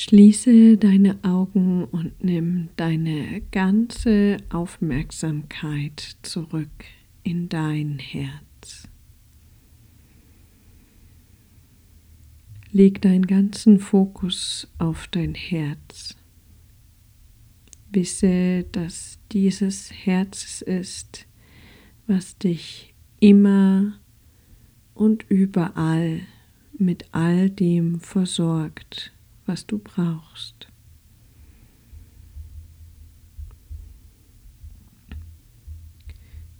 Schließe deine Augen und nimm deine ganze Aufmerksamkeit zurück in dein Herz. Leg deinen ganzen Fokus auf dein Herz. Wisse, dass dieses Herz ist, was dich immer und überall mit all dem versorgt, was du brauchst.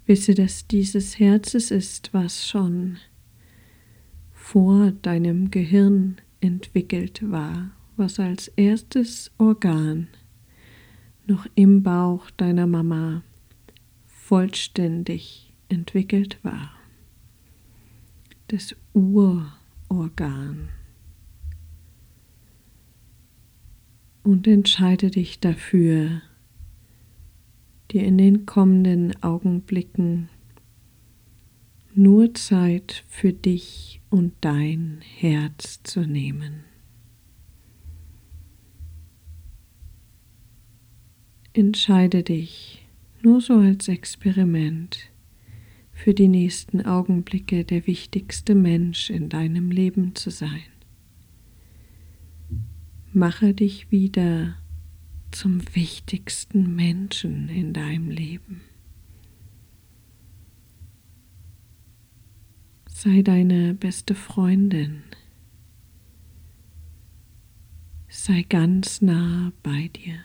Wisse, dass dieses Herz ist, was schon vor deinem Gehirn entwickelt war, was als erstes Organ noch im Bauch deiner Mama vollständig entwickelt war. Das Urorgan. Und entscheide dich dafür, dir in den kommenden Augenblicken nur Zeit für dich und dein Herz zu nehmen. Entscheide dich nur so als Experiment für die nächsten Augenblicke der wichtigste Mensch in deinem Leben zu sein. Mache dich wieder zum wichtigsten Menschen in deinem Leben. Sei deine beste Freundin. Sei ganz nah bei dir.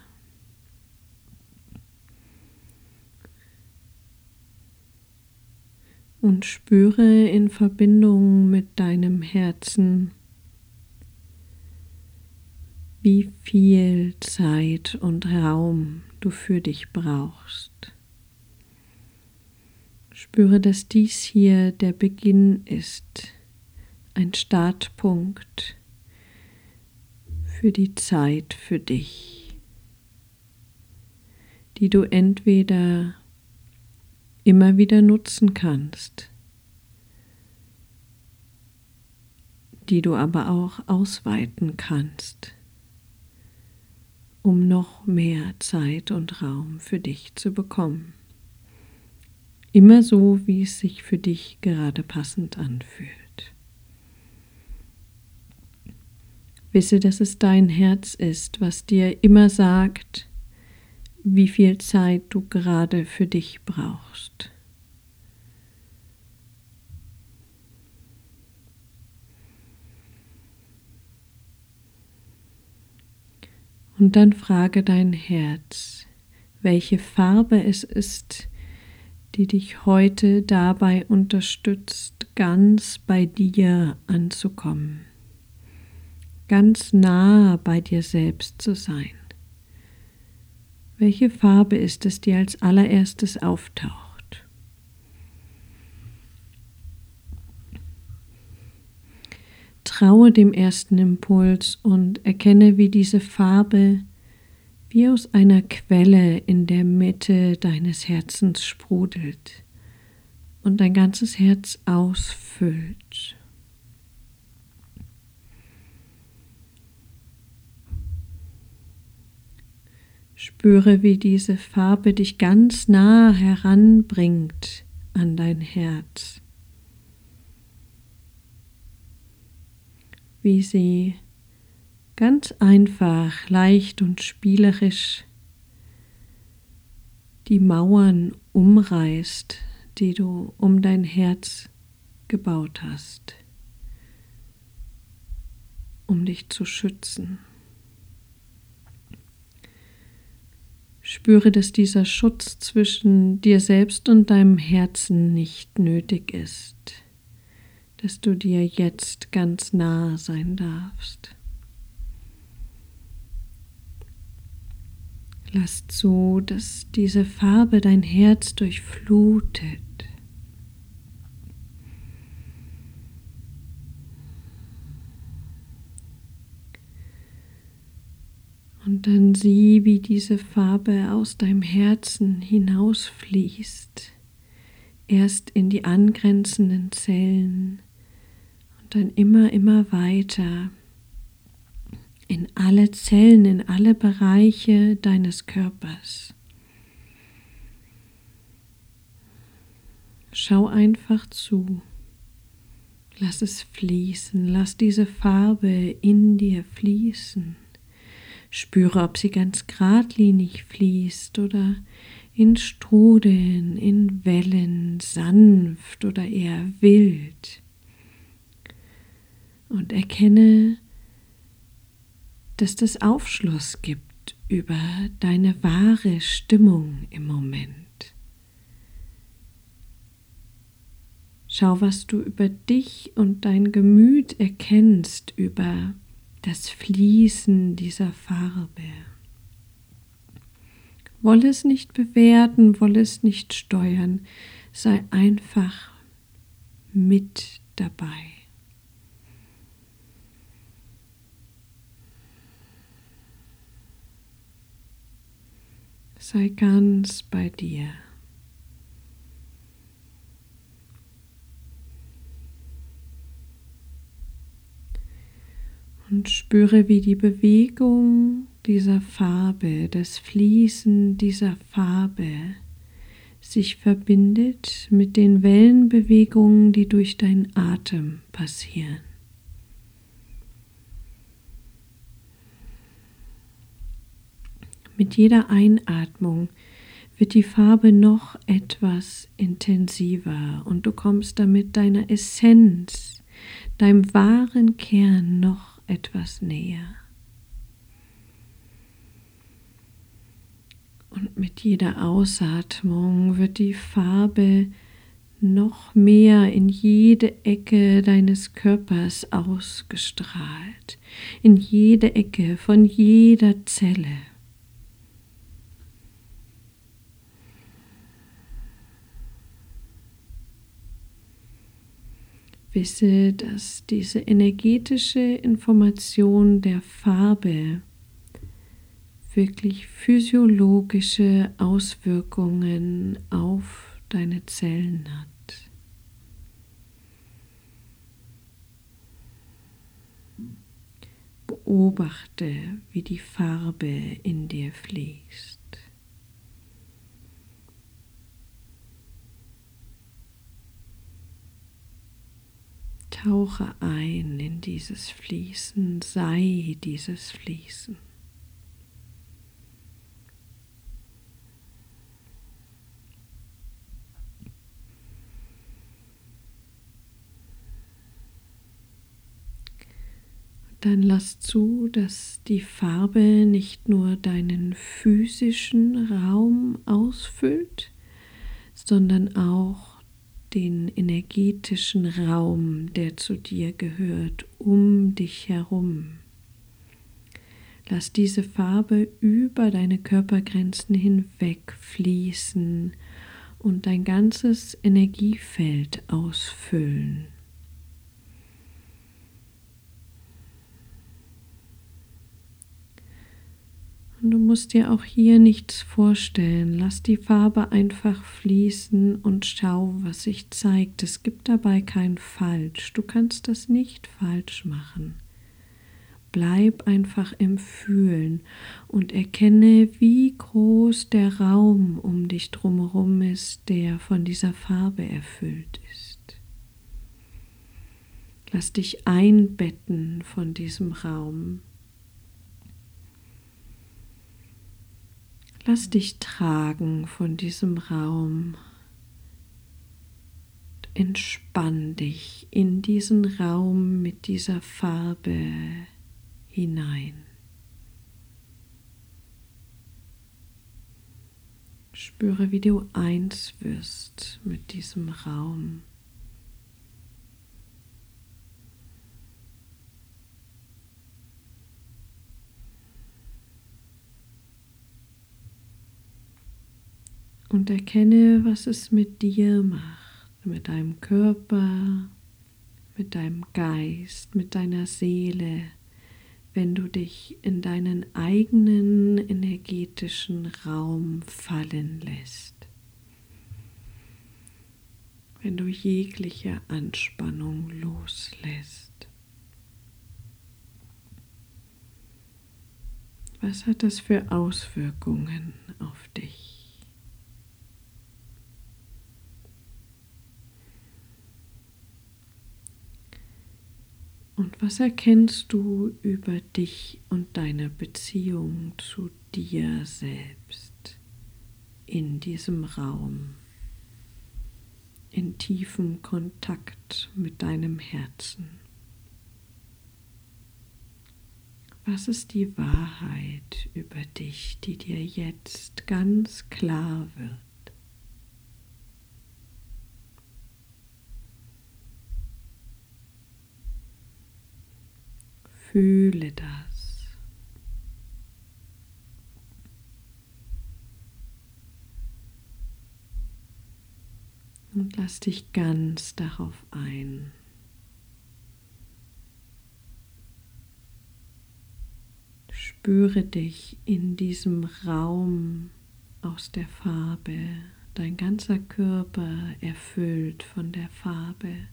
Und spüre in Verbindung mit deinem Herzen, wie viel Zeit und Raum du für dich brauchst. Spüre, dass dies hier der Beginn ist, ein Startpunkt für die Zeit für dich, die du entweder immer wieder nutzen kannst, die du aber auch ausweiten kannst, um noch mehr Zeit und Raum für dich zu bekommen. Immer so, wie es sich für dich gerade passend anfühlt. Wisse, dass es dein Herz ist, was dir immer sagt, wie viel Zeit du gerade für dich brauchst. Und dann frage dein Herz, welche Farbe es ist, die dich heute dabei unterstützt, ganz bei dir anzukommen, ganz nah bei dir selbst zu sein. Welche Farbe ist es, die als allererstes auftaucht? Traue dem ersten Impuls und erkenne, wie diese Farbe wie aus einer Quelle in der Mitte deines Herzens sprudelt und dein ganzes Herz ausfüllt. Spüre, wie diese Farbe dich ganz nah heranbringt an dein Herz. Wie sie ganz einfach, leicht und spielerisch die Mauern umreißt, die du um dein Herz gebaut hast, um dich zu schützen. Spüre, dass dieser Schutz zwischen dir selbst und deinem Herzen nicht nötig ist, dass du dir jetzt ganz nah sein darfst. Lass zu, dass diese Farbe dein Herz durchflutet. Und dann sieh, wie diese Farbe aus deinem Herzen hinausfließt, erst in die angrenzenden Zellen dann immer, immer weiter in alle Zellen, in alle Bereiche deines Körpers. Schau einfach zu. Lass es fließen, lass diese Farbe in dir fließen. Spüre, ob sie ganz geradlinig fließt oder in Strudeln, in Wellen, sanft oder eher wild. Und erkenne, dass das Aufschluss gibt über deine wahre Stimmung im Moment. Schau, was du über dich und dein Gemüt erkennst über das Fließen dieser Farbe. Wolle es nicht bewerten, wolle es nicht steuern, sei einfach mit dabei. Sei ganz bei dir. Und spüre, wie die Bewegung dieser Farbe, das Fließen dieser Farbe sich verbindet mit den Wellenbewegungen, die durch deinen Atem passieren. Mit jeder Einatmung wird die Farbe noch etwas intensiver und du kommst damit deiner Essenz, deinem wahren Kern noch etwas näher. Und mit jeder Ausatmung wird die Farbe noch mehr in jede Ecke deines Körpers ausgestrahlt, in jede Ecke von jeder Zelle. Wisse, dass diese energetische Information der Farbe wirklich physiologische Auswirkungen auf deine Zellen hat. Beobachte, wie die Farbe in dir fließt. Tauche ein in dieses Fließen, sei dieses Fließen. Dann lass zu, dass die Farbe nicht nur deinen physischen Raum ausfüllt, sondern auch den energetischen Raum, der zu dir gehört, um dich herum. Lass diese Farbe über deine Körpergrenzen hinweg fließen und dein ganzes Energiefeld ausfüllen. Und du musst dir auch hier nichts vorstellen. Lass die Farbe einfach fließen und schau, was sich zeigt. Es gibt dabei kein Falsch. Du kannst das nicht falsch machen. Bleib einfach im Fühlen und erkenne, wie groß der Raum um dich drumherum ist, der von dieser Farbe erfüllt ist. Lass dich einbetten von diesem Raum. Lass dich tragen von diesem Raum. Entspann dich in diesen Raum mit dieser Farbe hinein. Spüre, wie du eins wirst mit diesem Raum. Und erkenne, was es mit dir macht, mit deinem Körper, mit deinem Geist, mit deiner Seele, wenn du dich in deinen eigenen energetischen Raum fallen lässt. Wenn du jegliche Anspannung loslässt. Was hat das für Auswirkungen auf dich? Und was erkennst du über dich und deine Beziehung zu dir selbst in diesem Raum, in tiefem Kontakt mit deinem Herzen? Was ist die Wahrheit über dich, die dir jetzt ganz klar wird? Fühle das. Und lass dich ganz darauf ein. Spüre dich in diesem Raum aus der Farbe, dein ganzer Körper erfüllt von der Farbe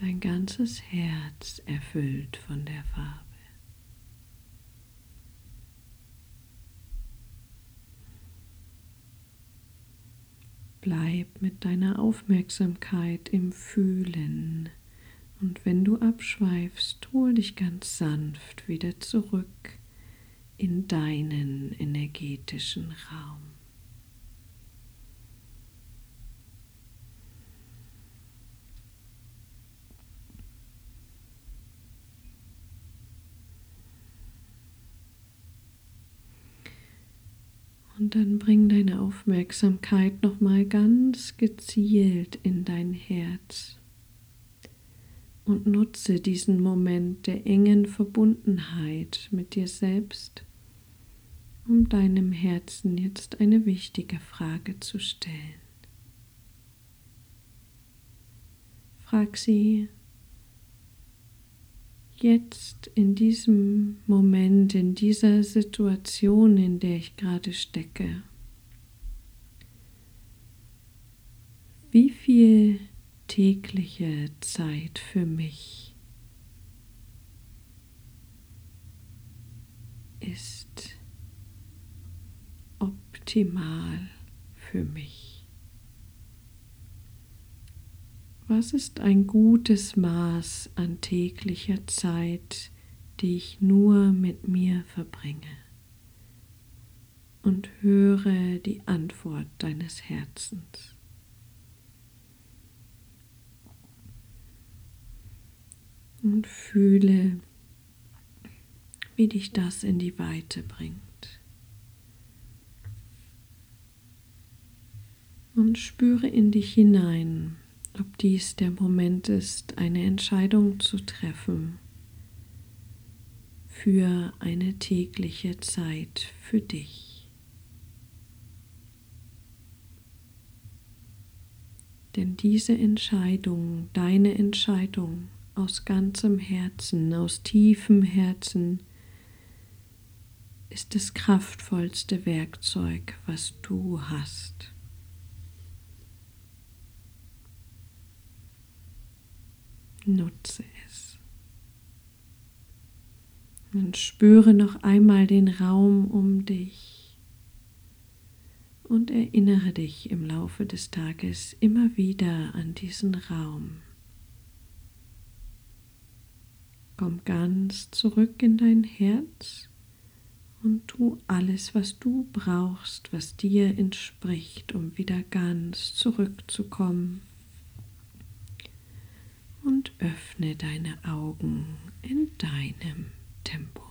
dein ganzes Herz erfüllt von der Farbe. Bleib mit deiner Aufmerksamkeit im Fühlen und wenn du abschweifst, hol dich ganz sanft wieder zurück in deinen energetischen Raum. Und dann bring deine Aufmerksamkeit nochmal ganz gezielt in dein Herz und nutze diesen Moment der engen Verbundenheit mit dir selbst, um deinem Herzen jetzt eine wichtige Frage zu stellen. Frag sie, jetzt in diesem Moment, in dieser Situation, in der ich gerade stecke, wie viel tägliche Zeit für mich ist optimal für mich. Was ist ein gutes Maß an täglicher Zeit, die ich nur mit mir verbringe? Und höre die Antwort deines Herzens. Und fühle, wie dich das in die Weite bringt. Und spüre in dich hinein, ob dies der Moment ist, eine Entscheidung zu treffen für eine tägliche Zeit für dich. Denn diese Entscheidung, deine Entscheidung aus ganzem Herzen, aus tiefem Herzen, ist das kraftvollste Werkzeug, was du hast. Nutze es. Und spüre noch einmal den Raum um dich und erinnere dich im Laufe des Tages immer wieder an diesen Raum. Komm ganz zurück in dein Herz und tu alles, was du brauchst, was dir entspricht, um wieder ganz zurückzukommen und öffne deine Augen in deinem Tempo.